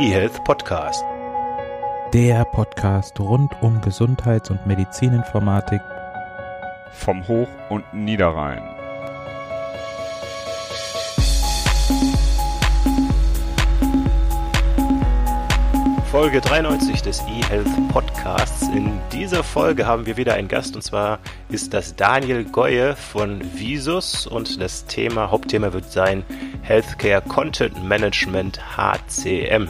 eHealth Podcast. Der Podcast rund um Gesundheits- und Medizininformatik vom Hoch- und Niederrhein. Folge 93 des eHealth Podcasts. In dieser Folge haben wir wieder einen Gast und zwar ist das Daniel Goye von Visus und das Thema, Hauptthema wird sein Healthcare Content Management HCM.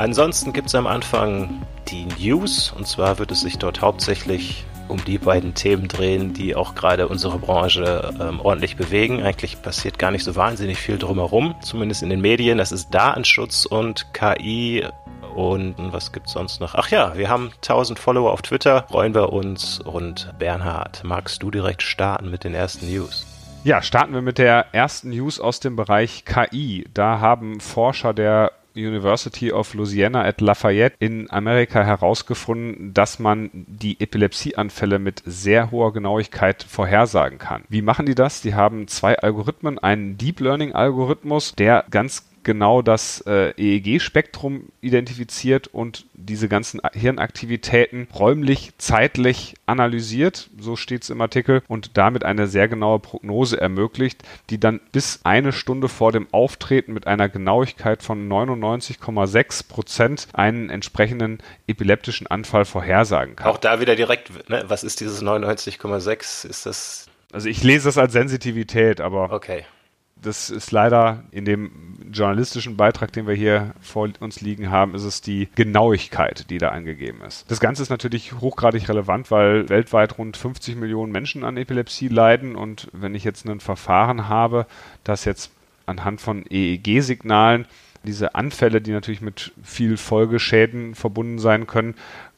Ansonsten gibt es am Anfang die News und zwar wird es sich dort hauptsächlich um die beiden Themen drehen, die auch gerade unsere Branche ähm, ordentlich bewegen. Eigentlich passiert gar nicht so wahnsinnig viel drumherum, zumindest in den Medien. Das ist Datenschutz und KI und was gibt's sonst noch? Ach ja, wir haben 1000 Follower auf Twitter, freuen wir uns. Und Bernhard, magst du direkt starten mit den ersten News? Ja, starten wir mit der ersten News aus dem Bereich KI. Da haben Forscher der University of Louisiana at Lafayette in Amerika herausgefunden, dass man die Epilepsieanfälle mit sehr hoher Genauigkeit vorhersagen kann. Wie machen die das? Die haben zwei Algorithmen, einen Deep Learning Algorithmus, der ganz genau das äh, EEG-Spektrum identifiziert und diese ganzen Hirnaktivitäten räumlich, zeitlich analysiert, so steht es im Artikel, und damit eine sehr genaue Prognose ermöglicht, die dann bis eine Stunde vor dem Auftreten mit einer Genauigkeit von 99,6 Prozent einen entsprechenden epileptischen Anfall vorhersagen kann. Auch da wieder direkt, ne? was ist dieses 99,6? Ist das also ich lese das als Sensitivität, aber okay das ist leider in dem journalistischen Beitrag, den wir hier vor uns liegen haben, ist es die Genauigkeit, die da angegeben ist. Das Ganze ist natürlich hochgradig relevant, weil weltweit rund 50 Millionen Menschen an Epilepsie leiden und wenn ich jetzt ein Verfahren habe, das jetzt anhand von EEG-Signalen diese Anfälle, die natürlich mit viel Folgeschäden verbunden sein können,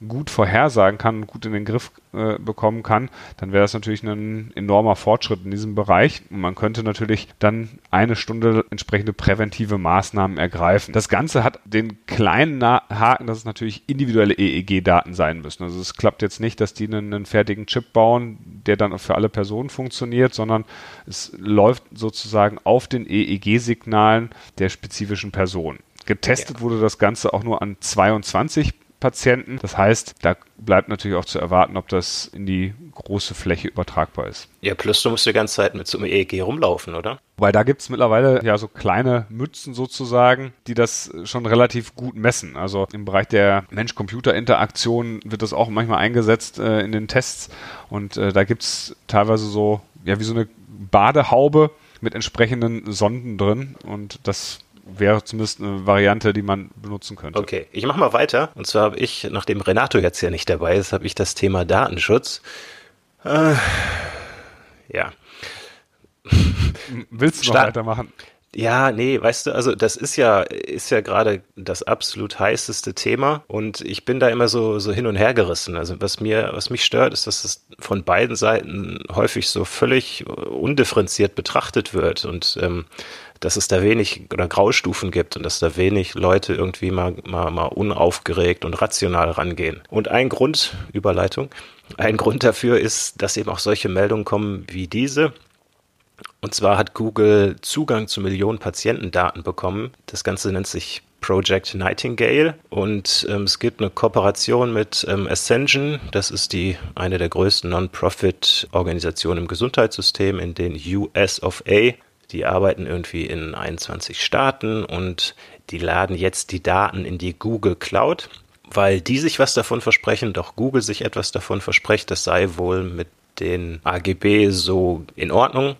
gut vorhersagen kann und gut in den Griff äh, bekommen kann, dann wäre das natürlich ein enormer Fortschritt in diesem Bereich. Und man könnte natürlich dann eine Stunde entsprechende präventive Maßnahmen ergreifen. Das Ganze hat den kleinen Haken, dass es natürlich individuelle EEG-Daten sein müssen. Also es klappt jetzt nicht, dass die einen, einen fertigen Chip bauen, der dann für alle Personen funktioniert, sondern es läuft sozusagen auf den EEG-Signalen der spezifischen Person. Getestet ja. wurde das Ganze auch nur an 22 Patienten. Das heißt, da bleibt natürlich auch zu erwarten, ob das in die große Fläche übertragbar ist. Ja, plus du musst die ganze Zeit mit so einem EEG rumlaufen, oder? Weil da gibt es mittlerweile ja so kleine Mützen sozusagen, die das schon relativ gut messen. Also im Bereich der Mensch-Computer-Interaktion wird das auch manchmal eingesetzt äh, in den Tests. Und äh, da gibt es teilweise so, ja, wie so eine Badehaube mit entsprechenden Sonden drin. Und das wäre zumindest eine Variante, die man benutzen könnte. Okay, ich mache mal weiter. Und zwar habe ich, nachdem Renato jetzt ja nicht dabei ist, habe ich das Thema Datenschutz. Äh, ja. Willst du noch Start weitermachen? Ja, nee, weißt du, also das ist ja, ist ja gerade das absolut heißeste Thema und ich bin da immer so, so hin und her gerissen. Also was mir, was mich stört, ist, dass es von beiden Seiten häufig so völlig undifferenziert betrachtet wird und ähm, dass es da wenig oder Graustufen gibt und dass da wenig Leute irgendwie mal, mal, mal unaufgeregt und rational rangehen. Und ein Grund, Überleitung, ein Grund dafür ist, dass eben auch solche Meldungen kommen wie diese. Und zwar hat Google Zugang zu Millionen Patientendaten bekommen. Das Ganze nennt sich Project Nightingale und ähm, es gibt eine Kooperation mit ähm, Ascension. Das ist die eine der größten Non-Profit-Organisationen im Gesundheitssystem in den US of A. Die arbeiten irgendwie in 21 Staaten und die laden jetzt die Daten in die Google Cloud, weil die sich was davon versprechen, doch Google sich etwas davon verspricht, das sei wohl mit den AGB so in Ordnung.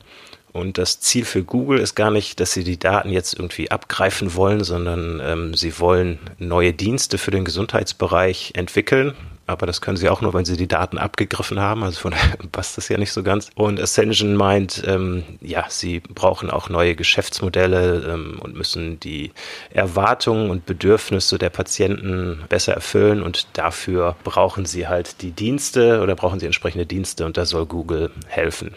Und das Ziel für Google ist gar nicht, dass sie die Daten jetzt irgendwie abgreifen wollen, sondern ähm, sie wollen neue Dienste für den Gesundheitsbereich entwickeln aber das können sie auch nur, wenn sie die Daten abgegriffen haben. Also von daher passt das ja nicht so ganz. Und Ascension meint, ähm, ja, sie brauchen auch neue Geschäftsmodelle ähm, und müssen die Erwartungen und Bedürfnisse der Patienten besser erfüllen und dafür brauchen sie halt die Dienste oder brauchen sie entsprechende Dienste und da soll Google helfen.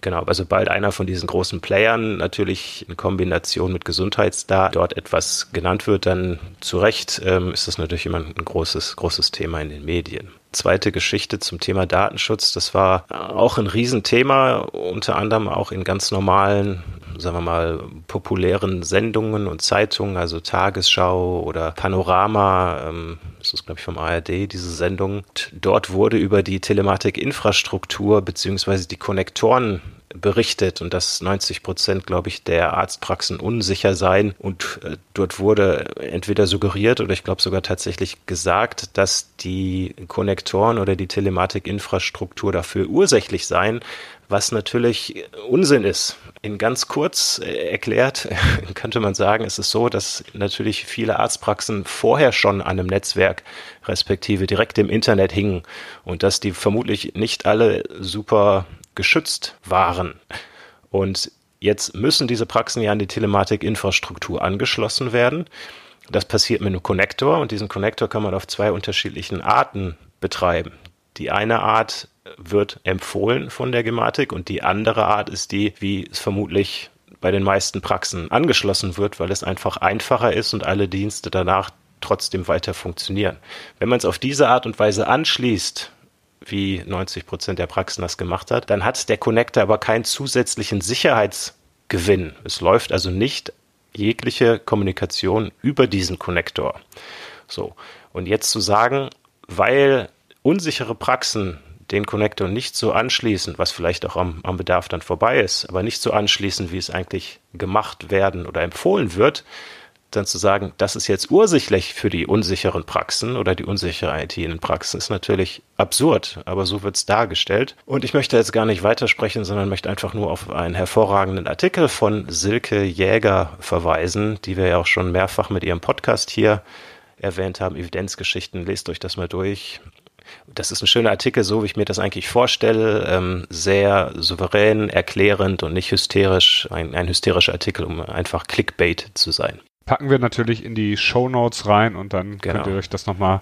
Genau, aber sobald einer von diesen großen Playern natürlich in Kombination mit Gesundheitsdaten dort etwas genannt wird, dann zu Recht ähm, ist das natürlich immer ein großes, großes Thema in den Medien. Zweite Geschichte zum Thema Datenschutz, das war auch ein Riesenthema, unter anderem auch in ganz normalen sagen wir mal, populären Sendungen und Zeitungen, also Tagesschau oder Panorama, ähm, das ist glaube ich vom ARD, diese Sendung. Dort wurde über die Telematikinfrastruktur beziehungsweise die Konnektoren berichtet und dass 90 Prozent, glaube ich, der Arztpraxen unsicher seien. Und äh, dort wurde entweder suggeriert oder ich glaube sogar tatsächlich gesagt, dass die Konnektoren oder die Telematikinfrastruktur dafür ursächlich seien, was natürlich Unsinn ist. In ganz kurz äh, erklärt könnte man sagen, es ist so, dass natürlich viele Arztpraxen vorher schon an einem Netzwerk respektive direkt im Internet hingen und dass die vermutlich nicht alle super geschützt waren. Und jetzt müssen diese Praxen ja an die Telematikinfrastruktur angeschlossen werden. Das passiert mit einem Connector und diesen Connector kann man auf zwei unterschiedlichen Arten betreiben. Die eine Art wird empfohlen von der Gematik und die andere Art ist die, wie es vermutlich bei den meisten Praxen angeschlossen wird, weil es einfach einfacher ist und alle Dienste danach trotzdem weiter funktionieren. Wenn man es auf diese Art und Weise anschließt, wie 90 Prozent der Praxen das gemacht hat, dann hat der Connector aber keinen zusätzlichen Sicherheitsgewinn. Es läuft also nicht jegliche Kommunikation über diesen Connector. So. Und jetzt zu sagen, weil unsichere Praxen den Connector nicht so anschließen, was vielleicht auch am, am Bedarf dann vorbei ist, aber nicht so anschließen, wie es eigentlich gemacht werden oder empfohlen wird, dann zu sagen, das ist jetzt ursächlich für die unsicheren Praxen oder die unsichere IT in den Praxen, ist natürlich absurd, aber so wird es dargestellt. Und ich möchte jetzt gar nicht weitersprechen, sondern möchte einfach nur auf einen hervorragenden Artikel von Silke Jäger verweisen, die wir ja auch schon mehrfach mit ihrem Podcast hier erwähnt haben, Evidenzgeschichten. Lest euch das mal durch. Das ist ein schöner Artikel, so wie ich mir das eigentlich vorstelle. Ähm, sehr souverän, erklärend und nicht hysterisch. Ein, ein hysterischer Artikel, um einfach Clickbait zu sein. Packen wir natürlich in die Show Notes rein und dann genau. könnt ihr euch das nochmal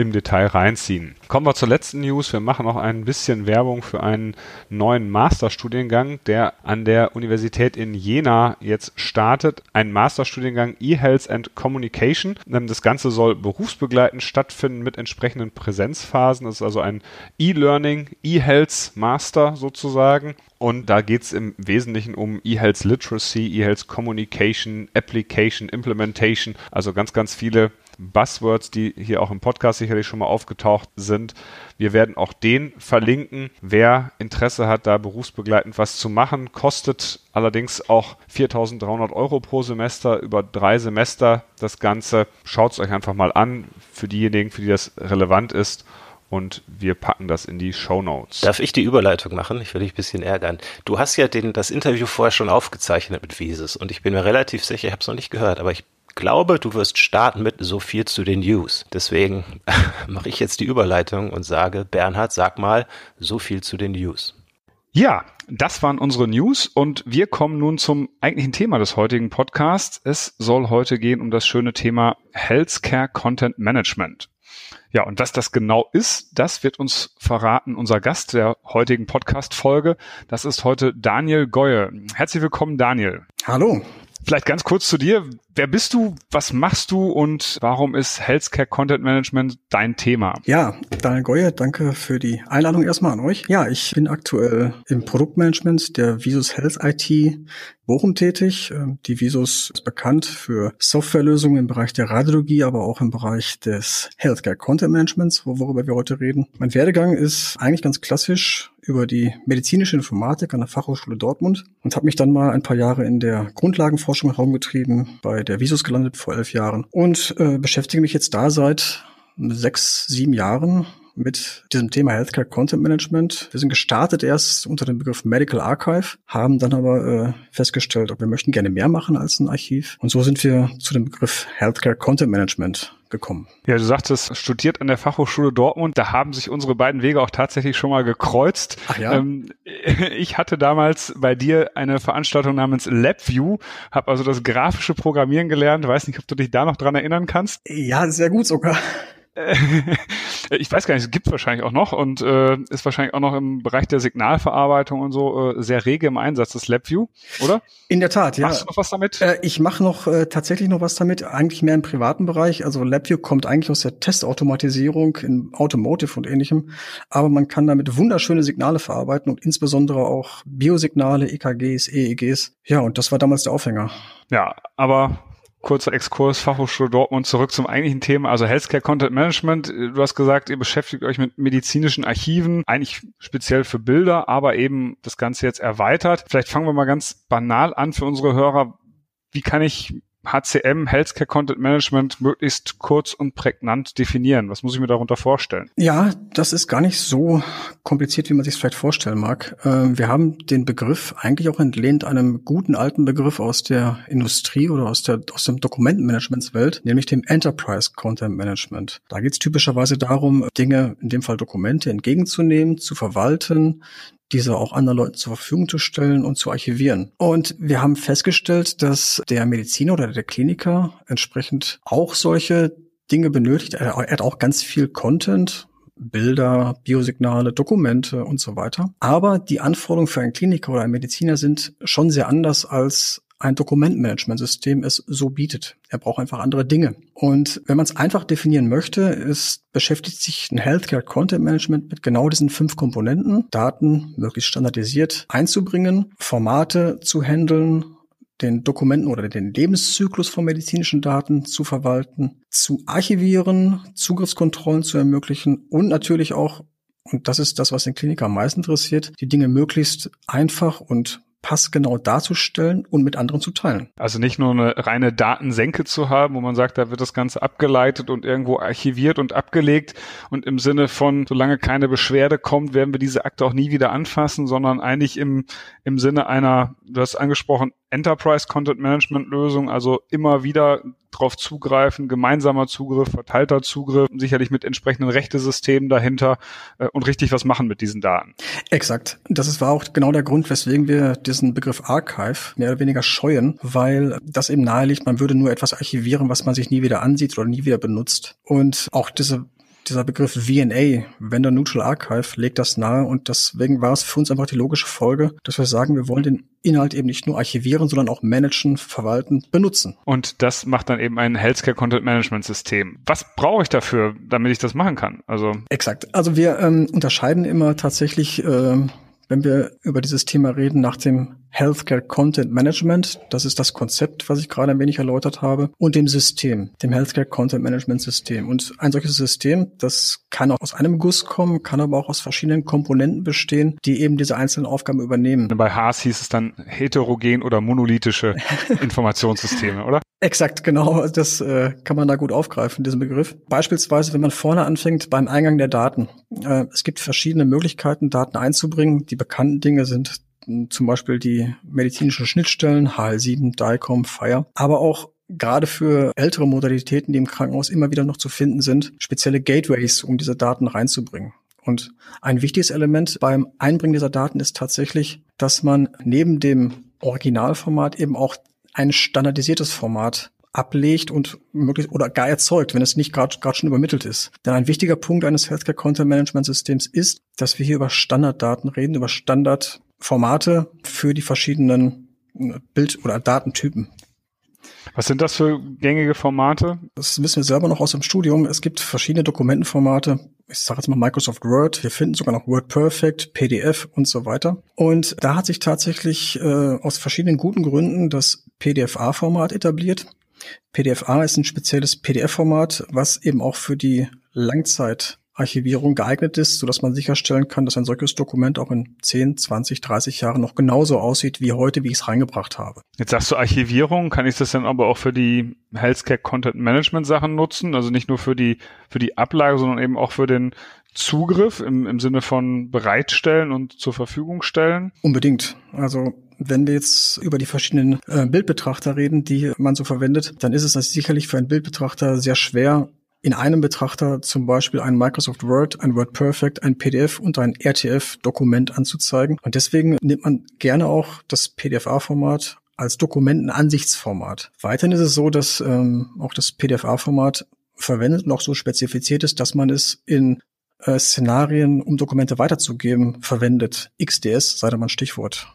im Detail reinziehen. Kommen wir zur letzten News. Wir machen noch ein bisschen Werbung für einen neuen Masterstudiengang, der an der Universität in Jena jetzt startet. Ein Masterstudiengang E-Health and Communication. Ähm, das Ganze soll berufsbegleitend stattfinden mit entsprechenden Präsenzphasen. Das ist also ein E-Learning, E-Health Master sozusagen. Und da geht es im Wesentlichen um E-Health Literacy, E-Health Communication, Application, Implementation, also ganz, ganz viele Buzzwords, die hier auch im Podcast sicherlich schon mal aufgetaucht sind. Wir werden auch den verlinken. Wer Interesse hat, da berufsbegleitend was zu machen, kostet allerdings auch 4.300 Euro pro Semester über drei Semester das Ganze. Schaut es euch einfach mal an für diejenigen, für die das relevant ist und wir packen das in die Show Notes. Darf ich die Überleitung machen? Ich will dich ein bisschen ärgern. Du hast ja den, das Interview vorher schon aufgezeichnet mit Wieses und ich bin mir relativ sicher, ich habe es noch nicht gehört, aber ich glaube, du wirst starten mit so viel zu den News. Deswegen mache ich jetzt die Überleitung und sage, Bernhard, sag mal so viel zu den News. Ja, das waren unsere News und wir kommen nun zum eigentlichen Thema des heutigen Podcasts. Es soll heute gehen um das schöne Thema Healthcare Content Management. Ja, und was das genau ist, das wird uns verraten unser Gast der heutigen Podcast-Folge. Das ist heute Daniel Goye. Herzlich willkommen, Daniel. Hallo. Vielleicht ganz kurz zu dir. Wer bist du? Was machst du? Und warum ist Healthcare Content Management dein Thema? Ja, Daniel Goye, danke für die Einladung erstmal an euch. Ja, ich bin aktuell im Produktmanagement der Visus Health IT Bochum tätig. Ähm, die Visus ist bekannt für Softwarelösungen im Bereich der Radiologie, aber auch im Bereich des Healthcare Content Managements, worüber wir heute reden. Mein Werdegang ist eigentlich ganz klassisch über die medizinische Informatik an der Fachhochschule Dortmund und habe mich dann mal ein paar Jahre in der Grundlagenforschung herumgetrieben, bei der Visus gelandet vor elf Jahren. Und äh, beschäftige mich jetzt da seit sechs, sieben Jahren mit diesem Thema Healthcare Content Management. Wir sind gestartet erst unter dem Begriff Medical Archive, haben dann aber äh, festgestellt, wir möchten gerne mehr machen als ein Archiv. Und so sind wir zu dem Begriff Healthcare Content Management gekommen. Ja, du sagtest, studiert an der Fachhochschule Dortmund. Da haben sich unsere beiden Wege auch tatsächlich schon mal gekreuzt. Ach ja. Ähm, ich hatte damals bei dir eine Veranstaltung namens LabView, habe also das grafische Programmieren gelernt. Weiß nicht, ob du dich da noch dran erinnern kannst. Ja, sehr gut sogar. Ich weiß gar nicht, es gibt wahrscheinlich auch noch und äh, ist wahrscheinlich auch noch im Bereich der Signalverarbeitung und so äh, sehr rege im Einsatz, das LabVIEW, oder? In der Tat, ja. Machst du noch was damit? Äh, ich mache noch äh, tatsächlich noch was damit, eigentlich mehr im privaten Bereich. Also LabVIEW kommt eigentlich aus der Testautomatisierung in Automotive und ähnlichem, aber man kann damit wunderschöne Signale verarbeiten und insbesondere auch Biosignale, EKGs, EEGs. Ja, und das war damals der Aufhänger. Ja, aber kurzer Exkurs, Fachhochschule Dortmund, zurück zum eigentlichen Thema, also Healthcare Content Management. Du hast gesagt, ihr beschäftigt euch mit medizinischen Archiven, eigentlich speziell für Bilder, aber eben das Ganze jetzt erweitert. Vielleicht fangen wir mal ganz banal an für unsere Hörer. Wie kann ich HCM, Healthcare Content Management, möglichst kurz und prägnant definieren? Was muss ich mir darunter vorstellen? Ja, das ist gar nicht so kompliziert, wie man sich vielleicht vorstellen mag. Ähm, wir haben den Begriff eigentlich auch entlehnt einem guten alten Begriff aus der Industrie oder aus der aus dem Dokumentenmanagementswelt, nämlich dem Enterprise Content Management. Da geht es typischerweise darum, Dinge, in dem Fall Dokumente, entgegenzunehmen, zu verwalten, diese auch anderen Leuten zur Verfügung zu stellen und zu archivieren. Und wir haben festgestellt, dass der Mediziner oder der Kliniker entsprechend auch solche Dinge benötigt. Er, hat auch ganz viel Content, Bilder, Biosignale, Dokumente und so weiter. Aber die Anforderungen für einen Kliniker oder einen Mediziner sind schon sehr anders als ein Dokumentmanagementsystem es so bietet. Er braucht einfach andere Dinge. Und wenn man es einfach definieren möchte, ist, beschäftigt sich ein Healthcare Content Management mit genau diesen fünf Komponenten. Daten möglichst standardisiert einzubringen, Formate zu handeln, den Dokumenten oder den Lebenszyklus von medizinischen Daten zu verwalten, zu archivieren, Zugriffskontrollen zu ermöglichen und natürlich auch, und das ist das, was den Kliniker am meisten interessiert, die Dinge möglichst einfach und passgenau darzustellen und mit anderen zu teilen. Also nicht nur eine reine Datensenke zu haben, wo man sagt, da wird das Ganze abgeleitet und irgendwo archiviert und abgelegt und im Sinne von, solange keine Beschwerde kommt, werden wir diese Akte auch nie wieder anfassen, sondern eigentlich im, im Sinne einer, du hast angesprochen, Enterprise Content Management Lösung, also immer wieder drauf zugreifen, gemeinsamer Zugriff, verteilter Zugriff, sicherlich mit entsprechenden Rechtesystemen dahinter äh, und richtig was machen mit diesen Daten. Exakt. Das ist, war auch genau der Grund, weswegen wir diesen Begriff Archive mehr oder weniger scheuen, weil das eben naheliegt, man würde nur etwas archivieren, was man sich nie wieder ansieht oder nie wieder benutzt. Und auch diese dieser Begriff VNA, Vendor Neutral Archive, legt das nahe und deswegen war es für uns einfach die logische Folge, dass wir sagen, wir wollen den Inhalt eben nicht nur archivieren, sondern auch managen, verwalten, benutzen. Und das macht dann eben ein Healthcare Content Management System. Was brauche ich dafür, damit ich das machen kann? Also exakt. Also wir ähm, unterscheiden immer tatsächlich äh, wenn wir über dieses Thema reden, nach dem Healthcare Content Management. Das ist das Konzept, was ich gerade ein wenig erläutert habe. Und dem System, dem Healthcare Content Management System. Und ein solches System, das kann auch aus einem Guss kommen, kann aber auch aus verschiedenen Komponenten bestehen, die eben diese einzelnen Aufgaben übernehmen. Bei Haas hieß es dann heterogen oder monolithische Informationssysteme, oder? Exakt, genau. Das äh, kann man da gut aufgreifen, diesen Begriff. Beispielsweise, wenn man vorne anfängt beim Eingang der Daten. Äh, es gibt verschiedene Möglichkeiten, Daten einzubringen. Die bekannten Dinge sind zum Beispiel die medizinischen Schnittstellen, HL7, DICOM, FIRE, aber auch gerade für ältere Modalitäten, die im Krankenhaus immer wieder noch zu finden sind, spezielle Gateways, um diese Daten reinzubringen. Und ein wichtiges Element beim Einbringen dieser Daten ist tatsächlich, dass man neben dem Originalformat eben auch ein standardisiertes Format ablegt und möglichst oder gar erzeugt, wenn es nicht gerade schon übermittelt ist. Denn ein wichtiger Punkt eines Healthcare Content Management Systems ist, dass wir hier über Standarddaten reden, über Standardformate für die verschiedenen äh, Bild- oder Datentypen. Was sind das für gängige Formate? Das wissen wir selber noch aus dem Studium. Es gibt verschiedene Dokumentenformate. Ich sage jetzt mal Microsoft Word. Wir finden sogar noch Word Perfect, PDF und so weiter. Und da hat sich tatsächlich äh, aus verschiedenen guten Gründen das PDFA-Format etabliert. PDFA ist ein spezielles PDF-Format, was eben auch für die Langzeitarchivierung geeignet ist, so dass man sicherstellen kann, dass ein solches Dokument auch in 10, 20, 30 Jahren noch genauso aussieht wie heute, wie ich es reingebracht habe. Jetzt sagst du Archivierung, kann ich das dann aber auch für die Healthcare Content Management Sachen nutzen? Also nicht nur für die, für die Ablage, sondern eben auch für den Zugriff im, im Sinne von bereitstellen und zur Verfügung stellen? Unbedingt. Also wenn wir jetzt über die verschiedenen äh, Bildbetrachter reden, die man so verwendet, dann ist es sicherlich für einen Bildbetrachter sehr schwer, in einem Betrachter zum Beispiel ein Microsoft Word, ein Word Perfect, ein PDF und ein RTF-Dokument anzuzeigen. Und deswegen nimmt man gerne auch das PDFA-Format als Dokumentenansichtsformat. Weiterhin ist es so, dass ähm, auch das PDFA-Format verwendet und auch so spezifiziert ist, dass man es in äh, Szenarien, um Dokumente weiterzugeben, verwendet. XDS sei da mal ein Stichwort.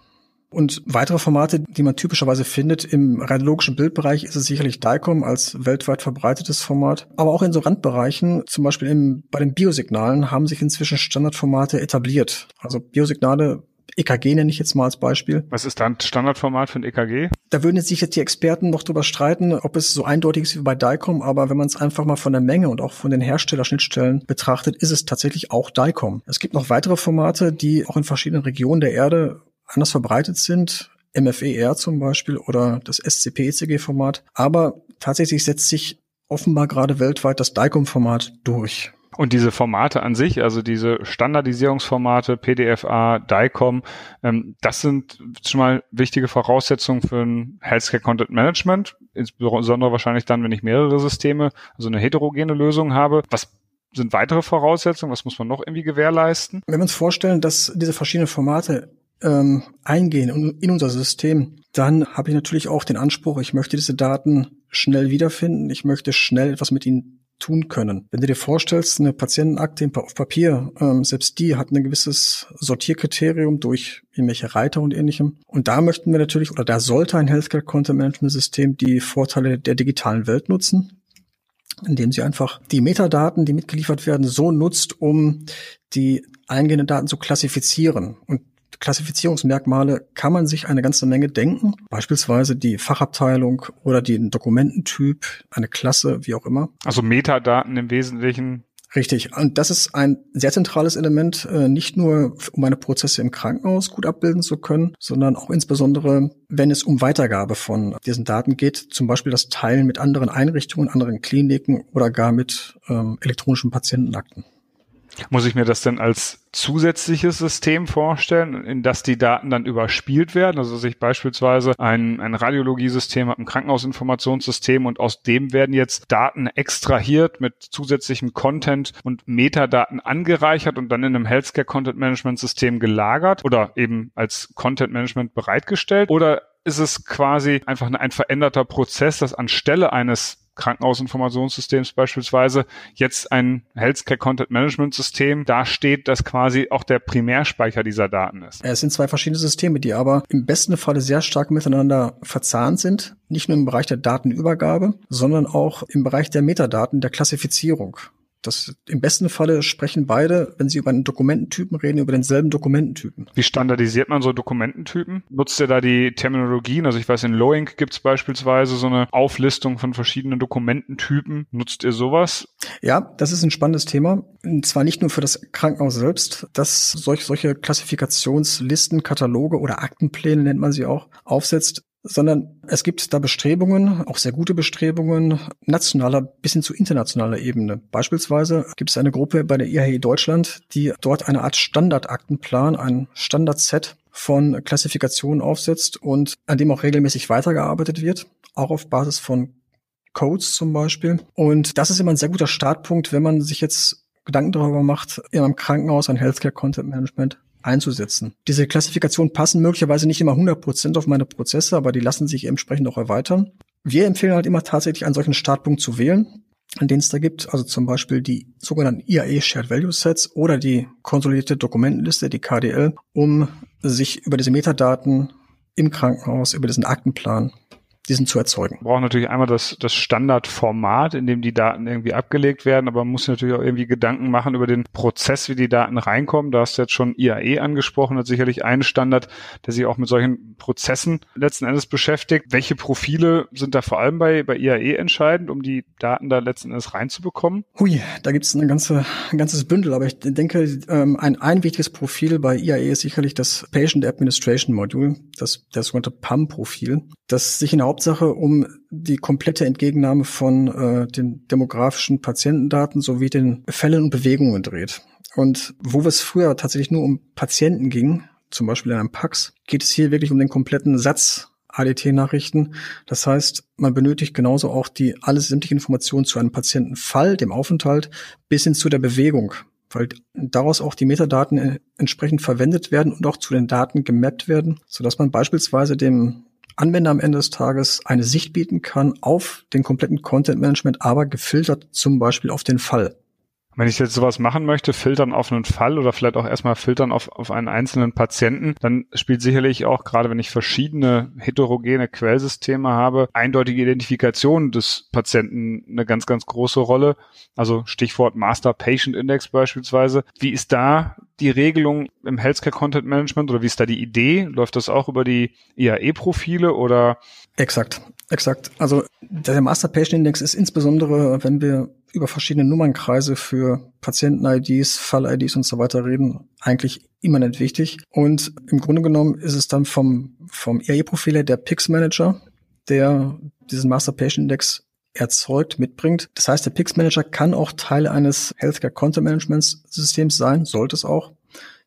Und weitere Formate, die man typischerweise findet im radiologischen Bildbereich, ist es sicherlich DICOM als weltweit verbreitetes Format. Aber auch in so Randbereichen, zum Beispiel im, bei den Biosignalen, haben sich inzwischen Standardformate etabliert. Also Biosignale EKG nenne ich jetzt mal als Beispiel. Was ist dann Standardformat für ein EKG? Da würden jetzt sicher die Experten noch drüber streiten, ob es so eindeutig ist wie bei DICOM, aber wenn man es einfach mal von der Menge und auch von den Herstellerschnittstellen betrachtet, ist es tatsächlich auch DICOM. Es gibt noch weitere Formate, die auch in verschiedenen Regionen der Erde anders verbreitet sind. MFER zum Beispiel oder das SCP-ECG-Format. Aber tatsächlich setzt sich offenbar gerade weltweit das DICOM-Format durch. Und diese Formate an sich, also diese Standardisierungsformate, PDFA, DICOM, ähm, das sind schon mal wichtige Voraussetzungen für ein Healthcare Content Management, insbesondere wahrscheinlich dann, wenn ich mehrere Systeme, also eine heterogene Lösung habe. Was sind weitere Voraussetzungen? Was muss man noch irgendwie gewährleisten? Wenn wir uns vorstellen, dass diese verschiedenen Formate ähm, eingehen in unser System, dann habe ich natürlich auch den Anspruch, ich möchte diese Daten schnell wiederfinden, ich möchte schnell etwas mit ihnen tun können. Wenn du dir vorstellst, eine Patientenakte auf Papier, ähm, selbst die hat ein gewisses Sortierkriterium durch irgendwelche Reiter und ähnlichem. Und da möchten wir natürlich, oder da sollte ein Healthcare Content Management System die Vorteile der digitalen Welt nutzen, indem sie einfach die Metadaten, die mitgeliefert werden, so nutzt, um die eingehenden Daten zu klassifizieren. Und Klassifizierungsmerkmale kann man sich eine ganze Menge denken. Beispielsweise die Fachabteilung oder den Dokumententyp, eine Klasse, wie auch immer. Also Metadaten im Wesentlichen. Richtig. Und das ist ein sehr zentrales Element, äh, nicht nur um meine Prozesse im Krankenhaus gut abbilden zu können, sondern auch insbesondere, wenn es um Weitergabe von diesen Daten geht, zum Beispiel das Teilen mit anderen Einrichtungen, anderen Kliniken oder gar mit ähm, elektronischen Patientenakten. Muss ich mir das denn als zusätzliches System vorstellen, in das die Daten dann überspielt werden? Also dass ich beispielsweise ein, ein Radiologiesystem habe, ein Krankenhausinformationssystem und aus dem werden jetzt Daten extrahiert mit zusätzlichem Content und Metadaten angereichert und dann in einem Healthcare Content Management System gelagert oder eben als Content Management bereitgestellt? Oder ist es quasi einfach ein veränderter Prozess, dass anstelle eines Krankenhausinformationssystems beispielsweise jetzt ein Healthcare Content Management System dasteht, das quasi auch der Primärspeicher dieser Daten ist. Es sind zwei verschiedene Systeme, die aber im besten Falle sehr stark miteinander verzahnt sind. Nicht nur im Bereich der Datenübergabe, sondern auch im Bereich der Metadaten, der Klassifizierung. Das im besten Falle sprechen beide, wenn sie über einen Dokumententypen reden, über denselben Dokumententypen. Wie standardisiert man so Dokumententypen? Nutzt ihr da die Terminologien? Also ich weiß, in Loink gibt es beispielsweise so eine Auflistung von verschiedenen Dokumententypen. Nutzt ihr sowas? Ja, das ist ein spannendes Thema. Und zwar nicht nur für das Krankenhaus selbst, das solch, solche Klassifikationslisten, Kataloge oder Aktenpläne nennt man sie auch, aufsetzt, sondern es gibt da Bestrebungen, auch sehr gute Bestrebungen, nationaler bis hin zu internationaler Ebene. Beispielsweise gibt es eine Gruppe bei der IHE Deutschland, die dort eine Art Standardaktenplan, ein Standardset von Klassifikationen aufsetzt und an dem auch regelmäßig weitergearbeitet wird, auch auf Basis von Codes zum Beispiel. Und das ist immer ein sehr guter Startpunkt, wenn man sich jetzt Gedanken darüber macht, in einem Krankenhaus ein Healthcare Content Management einzusetzen. Diese Klassifikationen passen möglicherweise nicht immer 100 Prozent auf meine Prozesse, aber die lassen sich entsprechend auch erweitern. Wir empfehlen halt immer tatsächlich einen solchen Startpunkt zu wählen, an den es da gibt, also zum Beispiel die sogenannten IAE Shared Value Sets oder die konsolidierte Dokumentenliste, die KDL, um sich über diese Metadaten im Krankenhaus, über diesen Aktenplan diesen zu erzeugen. Wir brauchen natürlich einmal das, das Standardformat, in dem die Daten irgendwie abgelegt werden, aber man muss natürlich auch irgendwie Gedanken machen über den Prozess, wie die Daten reinkommen. Da hast du jetzt schon IAE angesprochen, hat sicherlich einen Standard, der sich auch mit solchen Prozessen letzten Endes beschäftigt. Welche Profile sind da vor allem bei, bei IAE entscheidend, um die Daten da letzten Endes reinzubekommen? Hui, da gibt es eine ganze, ein ganzes Bündel, aber ich denke, ähm, ein, ein wichtiges Profil bei IAE ist sicherlich das Patient Administration Module, das, das sogenannte PAM-Profil, das sich in der Hauptsache um die komplette Entgegennahme von äh, den demografischen Patientendaten sowie den Fällen und Bewegungen dreht. Und wo es früher tatsächlich nur um Patienten ging, zum Beispiel in einem PAX, geht es hier wirklich um den kompletten Satz ADT-Nachrichten. Das heißt, man benötigt genauso auch die alle sämtliche Informationen zu einem Patientenfall, dem Aufenthalt, bis hin zu der Bewegung, weil daraus auch die Metadaten äh, entsprechend verwendet werden und auch zu den Daten gemappt werden, sodass man beispielsweise dem Anwender am Ende des Tages eine Sicht bieten kann auf den kompletten Content Management, aber gefiltert zum Beispiel auf den Fall. Wenn ich jetzt sowas machen möchte, filtern auf einen Fall oder vielleicht auch erstmal filtern auf, auf einen einzelnen Patienten, dann spielt sicherlich auch, gerade wenn ich verschiedene heterogene Quellsysteme habe, eindeutige Identifikation des Patienten eine ganz, ganz große Rolle. Also Stichwort Master Patient Index beispielsweise. Wie ist da die Regelung im Healthcare Content Management oder wie ist da die Idee? Läuft das auch über die IAE-Profile oder? Exakt, exakt. Also der Master Patient Index ist insbesondere, wenn wir über verschiedene Nummernkreise für Patienten-IDs, Fall-IDs und so weiter reden, eigentlich immer nicht wichtig. Und im Grunde genommen ist es dann vom, vom IAE-Profil der PIX-Manager, der diesen Master Patient Index erzeugt, mitbringt. Das heißt, der PIX Manager kann auch Teil eines Healthcare Content Management Systems sein, sollte es auch,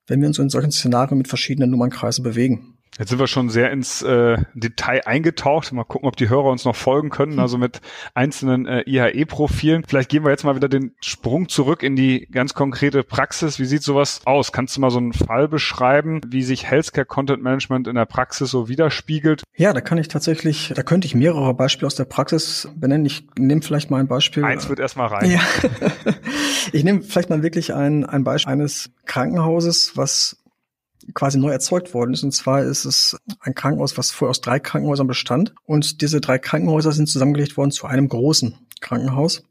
wenn wir uns in solchen Szenarien mit verschiedenen Nummernkreisen bewegen. Jetzt sind wir schon sehr ins äh, Detail eingetaucht. Mal gucken, ob die Hörer uns noch folgen können, also mit einzelnen äh, IHE-Profilen. Vielleicht gehen wir jetzt mal wieder den Sprung zurück in die ganz konkrete Praxis. Wie sieht sowas aus? Kannst du mal so einen Fall beschreiben, wie sich Healthcare Content Management in der Praxis so widerspiegelt? Ja, da kann ich tatsächlich, da könnte ich mehrere Beispiele aus der Praxis benennen. Ich nehme vielleicht mal ein Beispiel. Eins wird erstmal rein. Ja. ich nehme vielleicht mal wirklich ein, ein Beispiel eines Krankenhauses, was quasi neu erzeugt worden ist. Und zwar ist es ein Krankenhaus, was vorher aus drei Krankenhäusern bestand. Und diese drei Krankenhäuser sind zusammengelegt worden zu einem großen Krankenhaus.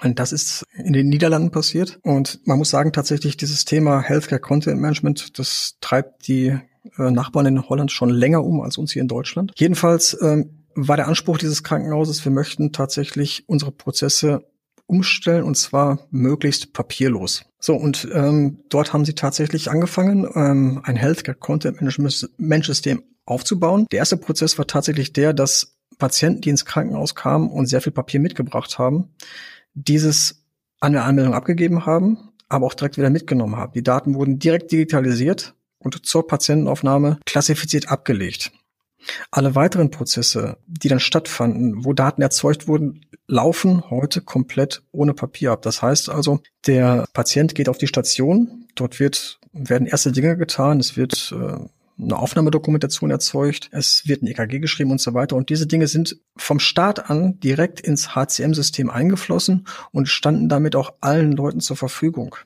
Und das ist in den Niederlanden passiert. Und man muss sagen, tatsächlich dieses Thema Healthcare Content Management, das treibt die äh, Nachbarn in Holland schon länger um als uns hier in Deutschland. Jedenfalls ähm, war der Anspruch dieses Krankenhauses, wir möchten tatsächlich unsere Prozesse umstellen und zwar möglichst papierlos. So, und ähm, dort haben sie tatsächlich angefangen, ähm, ein Healthcare Content Management System aufzubauen. Der erste Prozess war tatsächlich der, dass Patienten, die ins Krankenhaus kamen und sehr viel Papier mitgebracht haben, dieses an der Anmeldung abgegeben haben, aber auch direkt wieder mitgenommen haben. Die Daten wurden direkt digitalisiert und zur Patientenaufnahme klassifiziert abgelegt. Alle weiteren Prozesse, die dann stattfanden, wo Daten erzeugt wurden, laufen heute komplett ohne Papier ab. Das heißt also, der Patient geht auf die Station, dort wird, werden erste Dinge getan, es wird äh, eine Aufnahmedokumentation erzeugt, es wird ein EKG geschrieben und so weiter. Und diese Dinge sind vom Start an direkt ins HCM-System eingeflossen und standen damit auch allen Leuten zur Verfügung.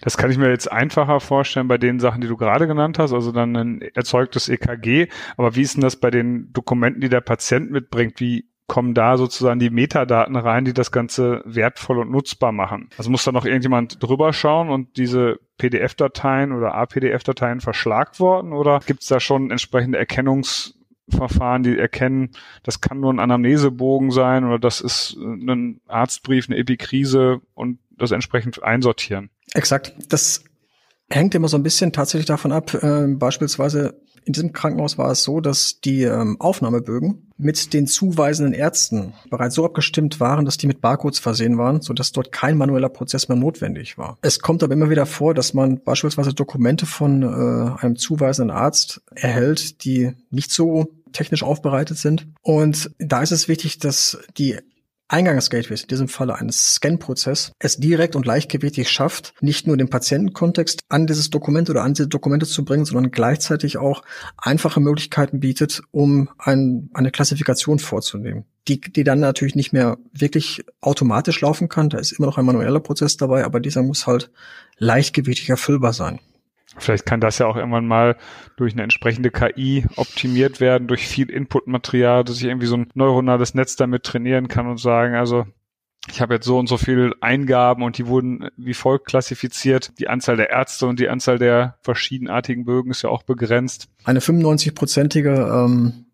Das kann ich mir jetzt einfacher vorstellen bei den Sachen, die du gerade genannt hast, also dann ein erzeugtes EKG. Aber wie ist denn das bei den Dokumenten, die der Patient mitbringt? Wie kommen da sozusagen die Metadaten rein, die das Ganze wertvoll und nutzbar machen? Also muss da noch irgendjemand drüber schauen und diese PDF-Dateien oder APDF-Dateien verschlagt worden oder gibt es da schon entsprechende Erkennungsverfahren, die erkennen, das kann nur ein Anamnesebogen sein oder das ist ein Arztbrief, eine Epikrise und das entsprechend einsortieren. Exakt. Das hängt immer so ein bisschen tatsächlich davon ab. Äh, beispielsweise in diesem Krankenhaus war es so, dass die ähm, Aufnahmebögen mit den zuweisenden Ärzten bereits so abgestimmt waren, dass die mit Barcodes versehen waren, sodass dort kein manueller Prozess mehr notwendig war. Es kommt aber immer wieder vor, dass man beispielsweise Dokumente von äh, einem zuweisenden Arzt erhält, die nicht so technisch aufbereitet sind. Und da ist es wichtig, dass die Eingangsgateways, in diesem Falle eines Scan-Prozess, es direkt und leichtgewichtig schafft, nicht nur den Patientenkontext an dieses Dokument oder an diese Dokumente zu bringen, sondern gleichzeitig auch einfache Möglichkeiten bietet, um ein, eine Klassifikation vorzunehmen. Die, die dann natürlich nicht mehr wirklich automatisch laufen kann. Da ist immer noch ein manueller Prozess dabei, aber dieser muss halt leichtgewichtig erfüllbar sein. Vielleicht kann das ja auch irgendwann mal durch eine entsprechende KI optimiert werden, durch viel Inputmaterial, dass ich irgendwie so ein neuronales Netz damit trainieren kann und sagen, also ich habe jetzt so und so viele Eingaben und die wurden wie folgt klassifiziert. Die Anzahl der Ärzte und die Anzahl der verschiedenartigen Bögen ist ja auch begrenzt. Eine 95-prozentige ähm,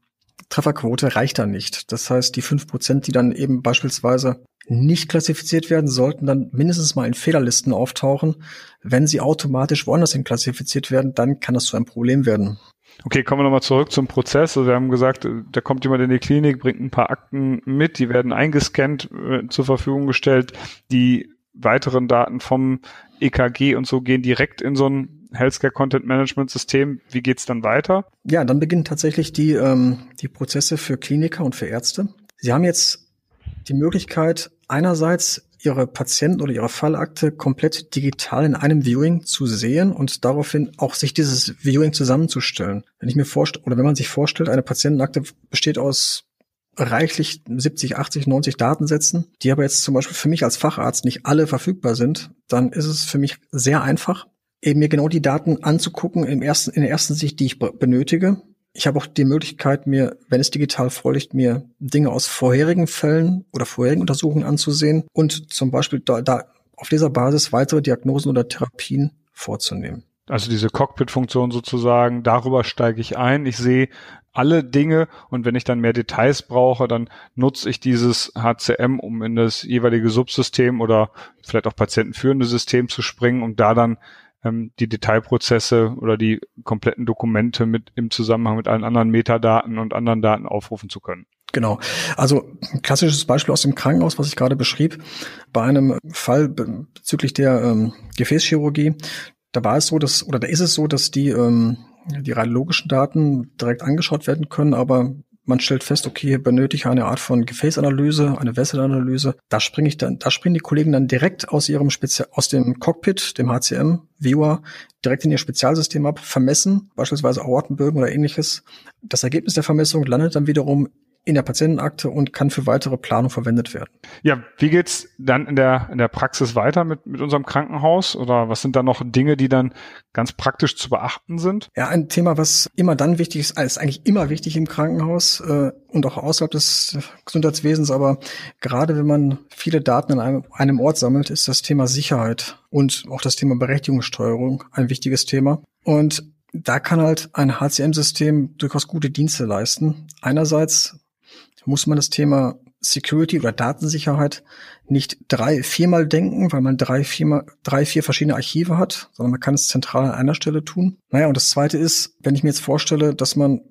Trefferquote reicht dann nicht. Das heißt, die 5 Prozent, die dann eben beispielsweise nicht klassifiziert werden, sollten dann mindestens mal in Fehlerlisten auftauchen. Wenn sie automatisch woanders hin klassifiziert werden, dann kann das zu einem Problem werden. Okay, kommen wir nochmal zurück zum Prozess. Also wir haben gesagt, da kommt jemand in die Klinik, bringt ein paar Akten mit, die werden eingescannt, äh, zur Verfügung gestellt. Die weiteren Daten vom EKG und so gehen direkt in so ein Healthcare Content Management System. Wie geht's dann weiter? Ja, dann beginnen tatsächlich die, ähm, die Prozesse für Kliniker und für Ärzte. Sie haben jetzt die Möglichkeit, einerseits ihre Patienten oder ihre Fallakte komplett digital in einem Viewing zu sehen und daraufhin auch sich dieses Viewing zusammenzustellen. Wenn ich mir vorstelle, oder wenn man sich vorstellt, eine Patientenakte besteht aus reichlich 70, 80, 90 Datensätzen, die aber jetzt zum Beispiel für mich als Facharzt nicht alle verfügbar sind, dann ist es für mich sehr einfach, eben mir genau die Daten anzugucken im ersten, in der ersten Sicht, die ich benötige. Ich habe auch die Möglichkeit, mir, wenn es digital vorliegt, mir Dinge aus vorherigen Fällen oder vorherigen Untersuchungen anzusehen und zum Beispiel da, da auf dieser Basis weitere Diagnosen oder Therapien vorzunehmen. Also diese Cockpit-Funktion sozusagen, darüber steige ich ein. Ich sehe alle Dinge und wenn ich dann mehr Details brauche, dann nutze ich dieses HCM, um in das jeweilige Subsystem oder vielleicht auch patientenführende System zu springen und da dann ähm, die Detailprozesse oder die kompletten Dokumente mit im Zusammenhang mit allen anderen Metadaten und anderen Daten aufrufen zu können. Genau. Also klassisches Beispiel aus dem Krankenhaus, was ich gerade beschrieb, bei einem Fall bezüglich der ähm, Gefäßchirurgie, da war es so, dass, oder da ist es so, dass die, ähm, die radiologischen Daten direkt angeschaut werden können, aber man stellt fest, okay, hier benötige ich eine Art von Gefäßanalyse, eine Wesselanalyse. Da springe ich dann, da springen die Kollegen dann direkt aus ihrem Spezial, aus dem Cockpit, dem HCM Viewer, direkt in ihr Spezialsystem ab, vermessen, beispielsweise Aortenbögen oder ähnliches. Das Ergebnis der Vermessung landet dann wiederum in der Patientenakte und kann für weitere Planung verwendet werden. Ja, wie geht's dann in der, in der Praxis weiter mit, mit unserem Krankenhaus? Oder was sind da noch Dinge, die dann ganz praktisch zu beachten sind? Ja, ein Thema, was immer dann wichtig ist, ist eigentlich immer wichtig im Krankenhaus äh, und auch außerhalb des Gesundheitswesens, aber gerade wenn man viele Daten in einem, einem Ort sammelt, ist das Thema Sicherheit und auch das Thema Berechtigungssteuerung ein wichtiges Thema. Und da kann halt ein HCM-System durchaus gute Dienste leisten. Einerseits muss man das Thema Security oder Datensicherheit nicht drei, viermal denken, weil man drei, viermal, drei, vier verschiedene Archive hat, sondern man kann es zentral an einer Stelle tun. Naja, und das zweite ist, wenn ich mir jetzt vorstelle, dass man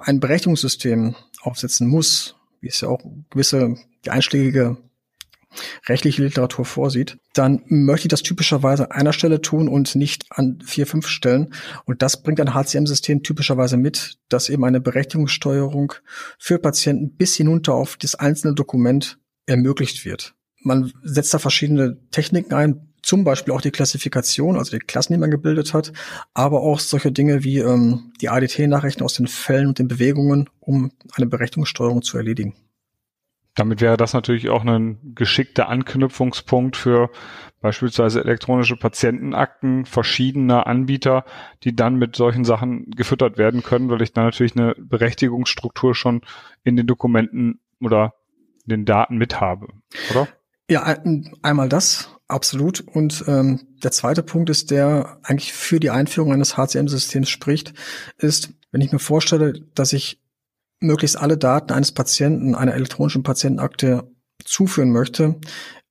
ein Berechtigungssystem aufsetzen muss, wie es ja auch gewisse die einschlägige rechtliche Literatur vorsieht, dann möchte ich das typischerweise an einer Stelle tun und nicht an vier, fünf Stellen. Und das bringt ein HCM-System typischerweise mit, dass eben eine Berechtigungssteuerung für Patienten bis hinunter auf das einzelne Dokument ermöglicht wird. Man setzt da verschiedene Techniken ein, zum Beispiel auch die Klassifikation, also die Klassen, die man gebildet hat, aber auch solche Dinge wie ähm, die ADT-Nachrichten aus den Fällen und den Bewegungen, um eine Berechtigungssteuerung zu erledigen. Damit wäre das natürlich auch ein geschickter Anknüpfungspunkt für beispielsweise elektronische Patientenakten verschiedener Anbieter, die dann mit solchen Sachen gefüttert werden können, weil ich dann natürlich eine Berechtigungsstruktur schon in den Dokumenten oder den Daten mit habe, oder? Ja, einmal das, absolut. Und ähm, der zweite Punkt ist, der eigentlich für die Einführung eines HCM-Systems spricht, ist, wenn ich mir vorstelle, dass ich möglichst alle Daten eines Patienten einer elektronischen Patientenakte zuführen möchte,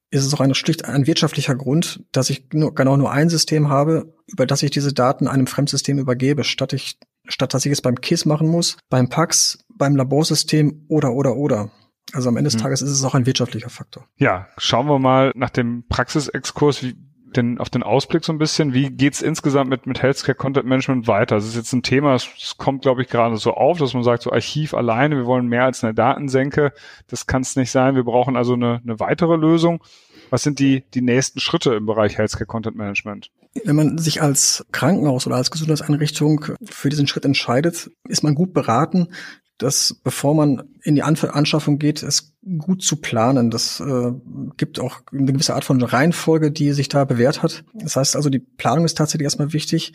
ist es auch ein schlicht ein wirtschaftlicher Grund, dass ich nur, genau nur ein System habe, über das ich diese Daten einem Fremdsystem übergebe, statt ich, statt dass ich es beim KISS machen muss, beim PAX, beim Laborsystem oder, oder, oder. Also am Ende des hm. Tages ist es auch ein wirtschaftlicher Faktor. Ja, schauen wir mal nach dem Praxisexkurs, wie, den, auf den Ausblick so ein bisschen. Wie geht's insgesamt mit, mit Healthcare Content Management weiter? Das ist jetzt ein Thema, es kommt, glaube ich, gerade so auf, dass man sagt, so Archiv alleine, wir wollen mehr als eine Datensenke. Das kann es nicht sein. Wir brauchen also eine, eine weitere Lösung. Was sind die, die nächsten Schritte im Bereich Healthcare Content Management? Wenn man sich als Krankenhaus oder als Gesundheitseinrichtung für diesen Schritt entscheidet, ist man gut beraten, dass bevor man in die Anschaffung geht, es gut zu planen. Das äh, gibt auch eine gewisse Art von Reihenfolge, die sich da bewährt hat. Das heißt also, die Planung ist tatsächlich erstmal wichtig.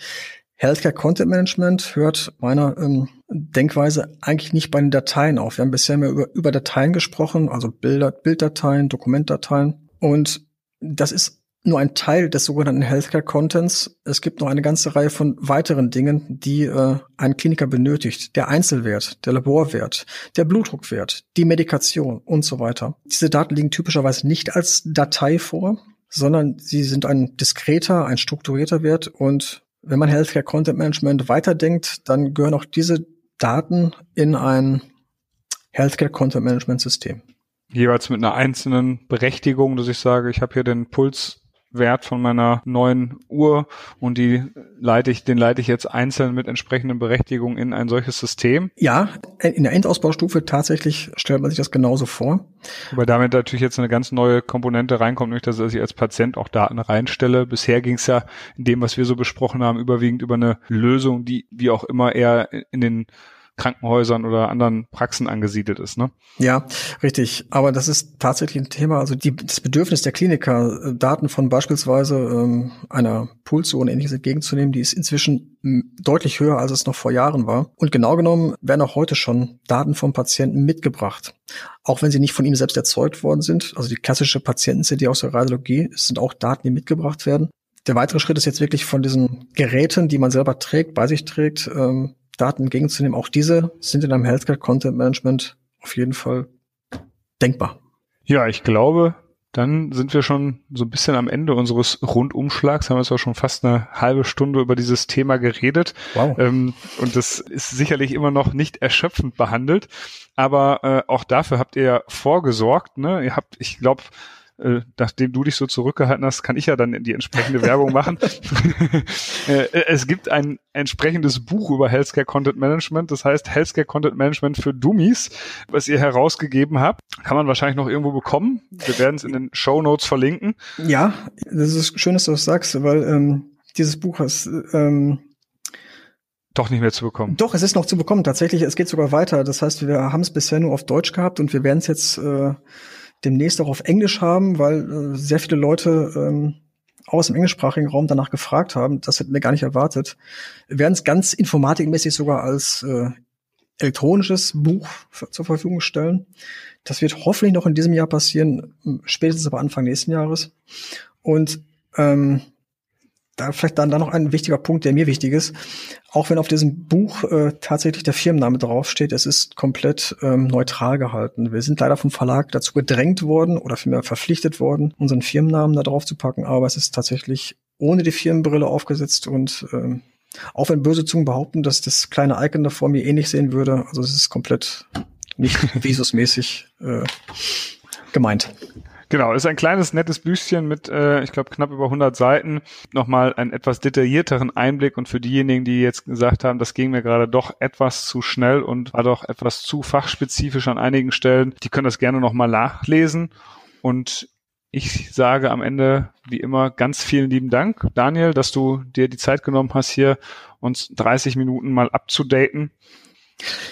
Healthcare Content Management hört meiner ähm, Denkweise eigentlich nicht bei den Dateien auf. Wir haben bisher mehr über, über Dateien gesprochen, also Bilder, Bilddateien, Dokumentdateien. Und das ist nur ein Teil des sogenannten Healthcare Contents. Es gibt noch eine ganze Reihe von weiteren Dingen, die äh, ein Kliniker benötigt. Der Einzelwert, der Laborwert, der Blutdruckwert, die Medikation und so weiter. Diese Daten liegen typischerweise nicht als Datei vor, sondern sie sind ein diskreter, ein strukturierter Wert. Und wenn man Healthcare Content Management weiterdenkt, dann gehören auch diese Daten in ein Healthcare Content Management System jeweils mit einer einzelnen Berechtigung, dass ich sage, ich habe hier den Puls Wert von meiner neuen Uhr und die leite ich, den leite ich jetzt einzeln mit entsprechenden Berechtigungen in ein solches System. Ja, in der Endausbaustufe tatsächlich stellt man sich das genauso vor. Wobei damit natürlich jetzt eine ganz neue Komponente reinkommt, nämlich dass ich als Patient auch Daten reinstelle. Bisher ging es ja in dem, was wir so besprochen haben, überwiegend über eine Lösung, die wie auch immer eher in den Krankenhäusern oder anderen Praxen angesiedelt ist. Ne? Ja, richtig. Aber das ist tatsächlich ein Thema. Also die, das Bedürfnis der Kliniker, äh, Daten von beispielsweise ähm, einer Pulsuhr und ähnliches entgegenzunehmen, die ist inzwischen deutlich höher, als es noch vor Jahren war. Und genau genommen werden auch heute schon Daten vom Patienten mitgebracht. Auch wenn sie nicht von ihm selbst erzeugt worden sind. Also die klassische Patienten-CD aus der Radiologie, sind auch Daten, die mitgebracht werden. Der weitere Schritt ist jetzt wirklich von diesen Geräten, die man selber trägt, bei sich trägt, ähm, Daten entgegenzunehmen. Auch diese sind in einem Healthcare Content Management auf jeden Fall denkbar. Ja, ich glaube, dann sind wir schon so ein bisschen am Ende unseres Rundumschlags. Haben wir auch schon fast eine halbe Stunde über dieses Thema geredet. Wow. Ähm, und das ist sicherlich immer noch nicht erschöpfend behandelt. Aber äh, auch dafür habt ihr vorgesorgt. Ne? Ihr habt, ich glaube, äh, nachdem du dich so zurückgehalten hast, kann ich ja dann die entsprechende Werbung machen. Äh, äh, es gibt ein entsprechendes Buch über Healthcare Content Management, das heißt Healthcare Content Management für Dummies, was ihr herausgegeben habt. Kann man wahrscheinlich noch irgendwo bekommen. Wir werden es in den Show Notes verlinken. Ja, das ist schön, dass du das sagst, weil ähm, dieses Buch ist ähm, doch nicht mehr zu bekommen. Doch, es ist noch zu bekommen. Tatsächlich, es geht sogar weiter. Das heißt, wir haben es bisher nur auf Deutsch gehabt und wir werden es jetzt äh, demnächst auch auf Englisch haben, weil äh, sehr viele Leute ähm, aus dem englischsprachigen Raum danach gefragt haben. Das hätten wir gar nicht erwartet. Wir werden es ganz informatikmäßig sogar als äh, elektronisches Buch zur Verfügung stellen. Das wird hoffentlich noch in diesem Jahr passieren, spätestens aber Anfang nächsten Jahres. Und ähm, da vielleicht dann, dann noch ein wichtiger Punkt, der mir wichtig ist. Auch wenn auf diesem Buch äh, tatsächlich der Firmenname draufsteht, es ist komplett ähm, neutral gehalten. Wir sind leider vom Verlag dazu gedrängt worden oder vielmehr verpflichtet worden, unseren Firmennamen da drauf zu packen, aber es ist tatsächlich ohne die Firmenbrille aufgesetzt und ähm, auch wenn böse Zungen behaupten, dass das kleine Icon da vor mir ähnlich sehen würde, also es ist komplett nicht visusmäßig äh, gemeint. Genau, ist ein kleines, nettes Büchchen mit, äh, ich glaube, knapp über 100 Seiten. Nochmal einen etwas detaillierteren Einblick und für diejenigen, die jetzt gesagt haben, das ging mir gerade doch etwas zu schnell und war doch etwas zu fachspezifisch an einigen Stellen, die können das gerne nochmal nachlesen. Und ich sage am Ende, wie immer, ganz vielen lieben Dank, Daniel, dass du dir die Zeit genommen hast, hier uns 30 Minuten mal abzudaten.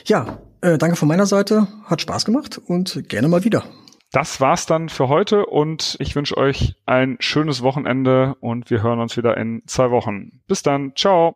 Ja, äh, danke von meiner Seite. Hat Spaß gemacht und gerne mal wieder. Das war's dann für heute und ich wünsche euch ein schönes Wochenende und wir hören uns wieder in zwei Wochen. Bis dann. Ciao.